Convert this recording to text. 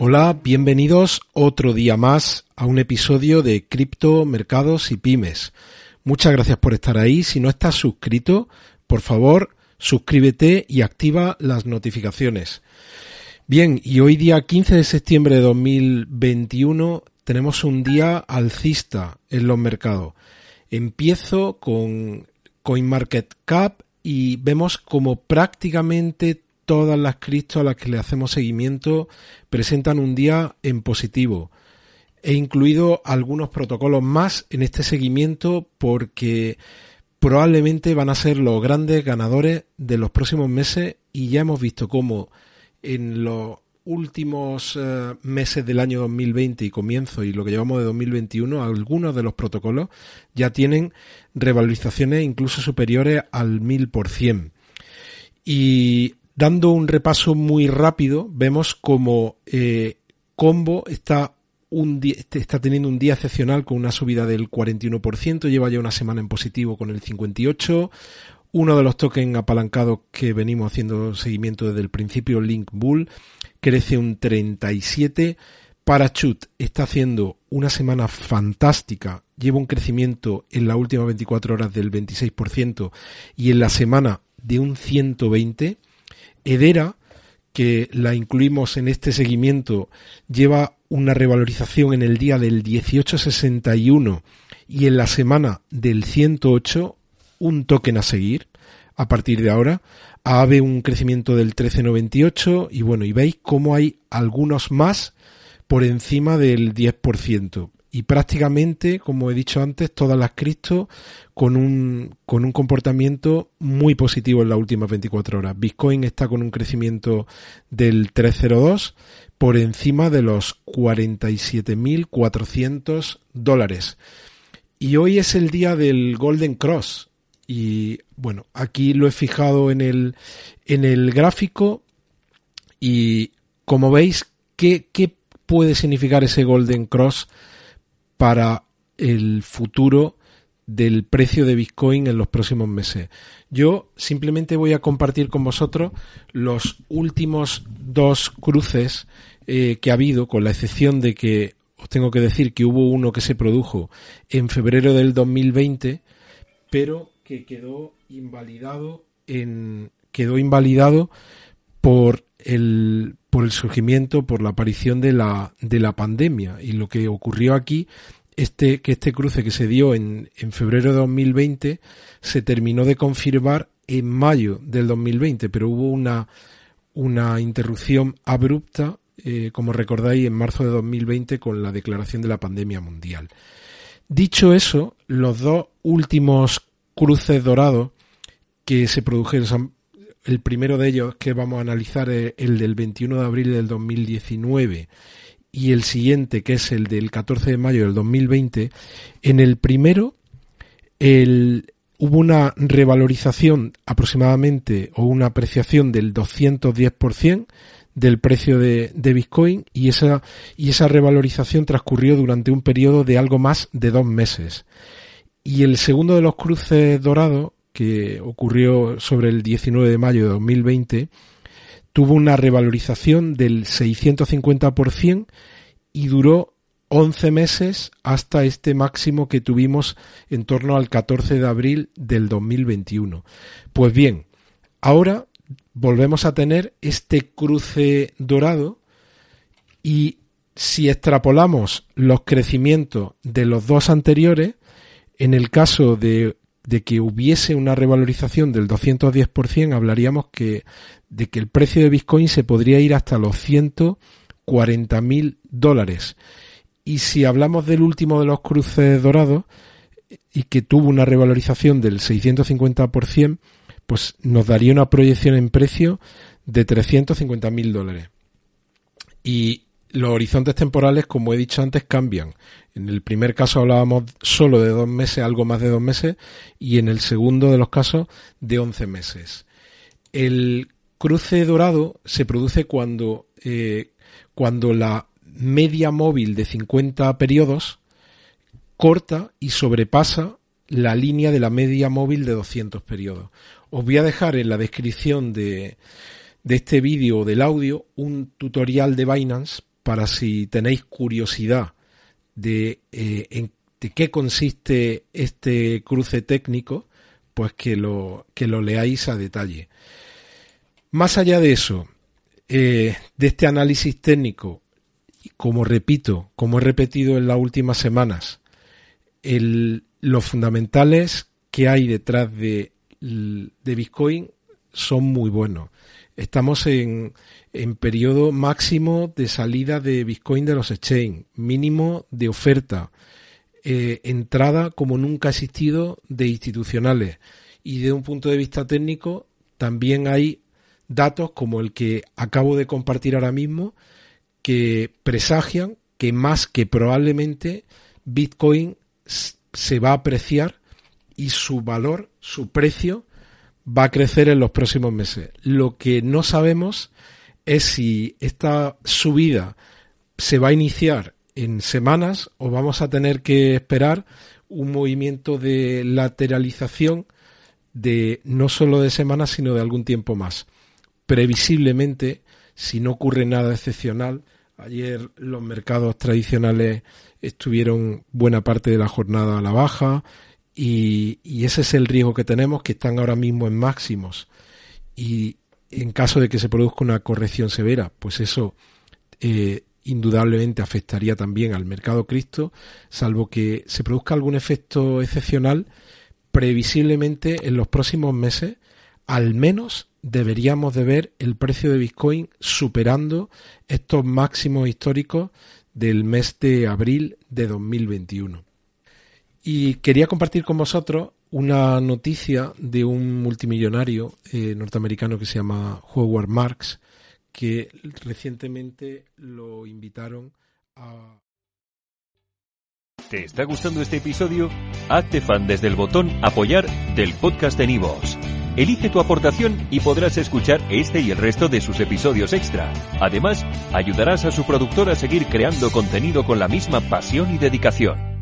Hola, bienvenidos otro día más a un episodio de Cripto, Mercados y Pymes. Muchas gracias por estar ahí. Si no estás suscrito, por favor, suscríbete y activa las notificaciones. Bien, y hoy día 15 de septiembre de 2021 tenemos un día alcista en los mercados. Empiezo con CoinMarketCap y vemos como prácticamente todas las criptos a las que le hacemos seguimiento presentan un día en positivo. He incluido algunos protocolos más en este seguimiento porque probablemente van a ser los grandes ganadores de los próximos meses y ya hemos visto cómo en los últimos eh, meses del año 2020 y comienzo y lo que llevamos de 2021, algunos de los protocolos ya tienen revalorizaciones incluso superiores al 1000%. Y Dando un repaso muy rápido, vemos como eh, Combo está, un este, está teniendo un día excepcional con una subida del 41%, lleva ya una semana en positivo con el 58%. Uno de los tokens apalancados que venimos haciendo seguimiento desde el principio, Link Bull, crece un 37%. Parachute está haciendo una semana fantástica, lleva un crecimiento en las últimas 24 horas del 26% y en la semana de un 120%. Edera, que la incluimos en este seguimiento, lleva una revalorización en el día del 1861 y en la semana del 108 un token a seguir a partir de ahora. AVE un crecimiento del 1398 y bueno, y veis cómo hay algunos más por encima del 10% y prácticamente, como he dicho antes, todas las cripto con un, con un comportamiento muy positivo en las últimas 24 horas. Bitcoin está con un crecimiento del 302 por encima de los 47.400 dólares. Y hoy es el día del Golden Cross. Y bueno, aquí lo he fijado en el, en el gráfico y como veis, ¿qué, qué puede significar ese Golden Cross? Para el futuro del precio de Bitcoin en los próximos meses. Yo simplemente voy a compartir con vosotros los últimos dos cruces eh, que ha habido, con la excepción de que os tengo que decir que hubo uno que se produjo en febrero del 2020, pero que quedó invalidado en quedó invalidado por el por el surgimiento, por la aparición de la, de la pandemia. Y lo que ocurrió aquí, este, que este cruce que se dio en, en febrero de 2020 se terminó de confirmar en mayo del 2020, pero hubo una, una interrupción abrupta, eh, como recordáis, en marzo de 2020 con la declaración de la pandemia mundial. Dicho eso, los dos últimos cruces dorados que se produjeron, el primero de ellos que vamos a analizar es el del 21 de abril del 2019 y el siguiente que es el del 14 de mayo del 2020. En el primero el, hubo una revalorización aproximadamente o una apreciación del 210% del precio de, de, Bitcoin y esa, y esa revalorización transcurrió durante un periodo de algo más de dos meses. Y el segundo de los cruces dorados que ocurrió sobre el 19 de mayo de 2020, tuvo una revalorización del 650% y duró 11 meses hasta este máximo que tuvimos en torno al 14 de abril del 2021. Pues bien, ahora volvemos a tener este cruce dorado y si extrapolamos los crecimientos de los dos anteriores, en el caso de de que hubiese una revalorización del 210%, hablaríamos que, de que el precio de Bitcoin se podría ir hasta los 140 mil dólares. Y si hablamos del último de los cruces dorados, y que tuvo una revalorización del 650%, pues nos daría una proyección en precio de 350 mil dólares. Y los horizontes temporales, como he dicho antes, cambian. En el primer caso hablábamos solo de dos meses, algo más de dos meses, y en el segundo de los casos de once meses. El cruce dorado se produce cuando, eh, cuando la media móvil de 50 periodos corta y sobrepasa la línea de la media móvil de 200 periodos. Os voy a dejar en la descripción de, de este vídeo o del audio un tutorial de Binance para si tenéis curiosidad de eh, de qué consiste este cruce técnico, pues que lo, que lo leáis a detalle. Más allá de eso, eh, de este análisis técnico, como repito, como he repetido en las últimas semanas, el, los fundamentales que hay detrás de, de Bitcoin son muy buenos. Estamos en, en periodo máximo de salida de Bitcoin de los exchange, mínimo de oferta, eh, entrada como nunca ha existido de institucionales. Y de un punto de vista técnico, también hay datos como el que acabo de compartir ahora mismo que presagian que más que probablemente Bitcoin se va a apreciar y su valor, su precio, va a crecer en los próximos meses. Lo que no sabemos es si esta subida se va a iniciar en semanas o vamos a tener que esperar un movimiento de lateralización de no solo de semanas sino de algún tiempo más. Previsiblemente, si no ocurre nada excepcional, ayer los mercados tradicionales estuvieron buena parte de la jornada a la baja y, ese es el riesgo que tenemos, que están ahora mismo en máximos. Y en caso de que se produzca una corrección severa, pues eso eh, indudablemente afectaría también al mercado cripto, salvo que se produzca algún efecto excepcional, previsiblemente en los próximos meses al menos deberíamos de ver el precio de Bitcoin superando estos máximos históricos del mes de abril de 2021. Y quería compartir con vosotros una noticia de un multimillonario eh, norteamericano que se llama Howard Marks, que recientemente lo invitaron a... ¿Te está gustando este episodio? Hazte fan desde el botón apoyar del podcast de Nivos. Elige tu aportación y podrás escuchar este y el resto de sus episodios extra. Además, ayudarás a su productor a seguir creando contenido con la misma pasión y dedicación.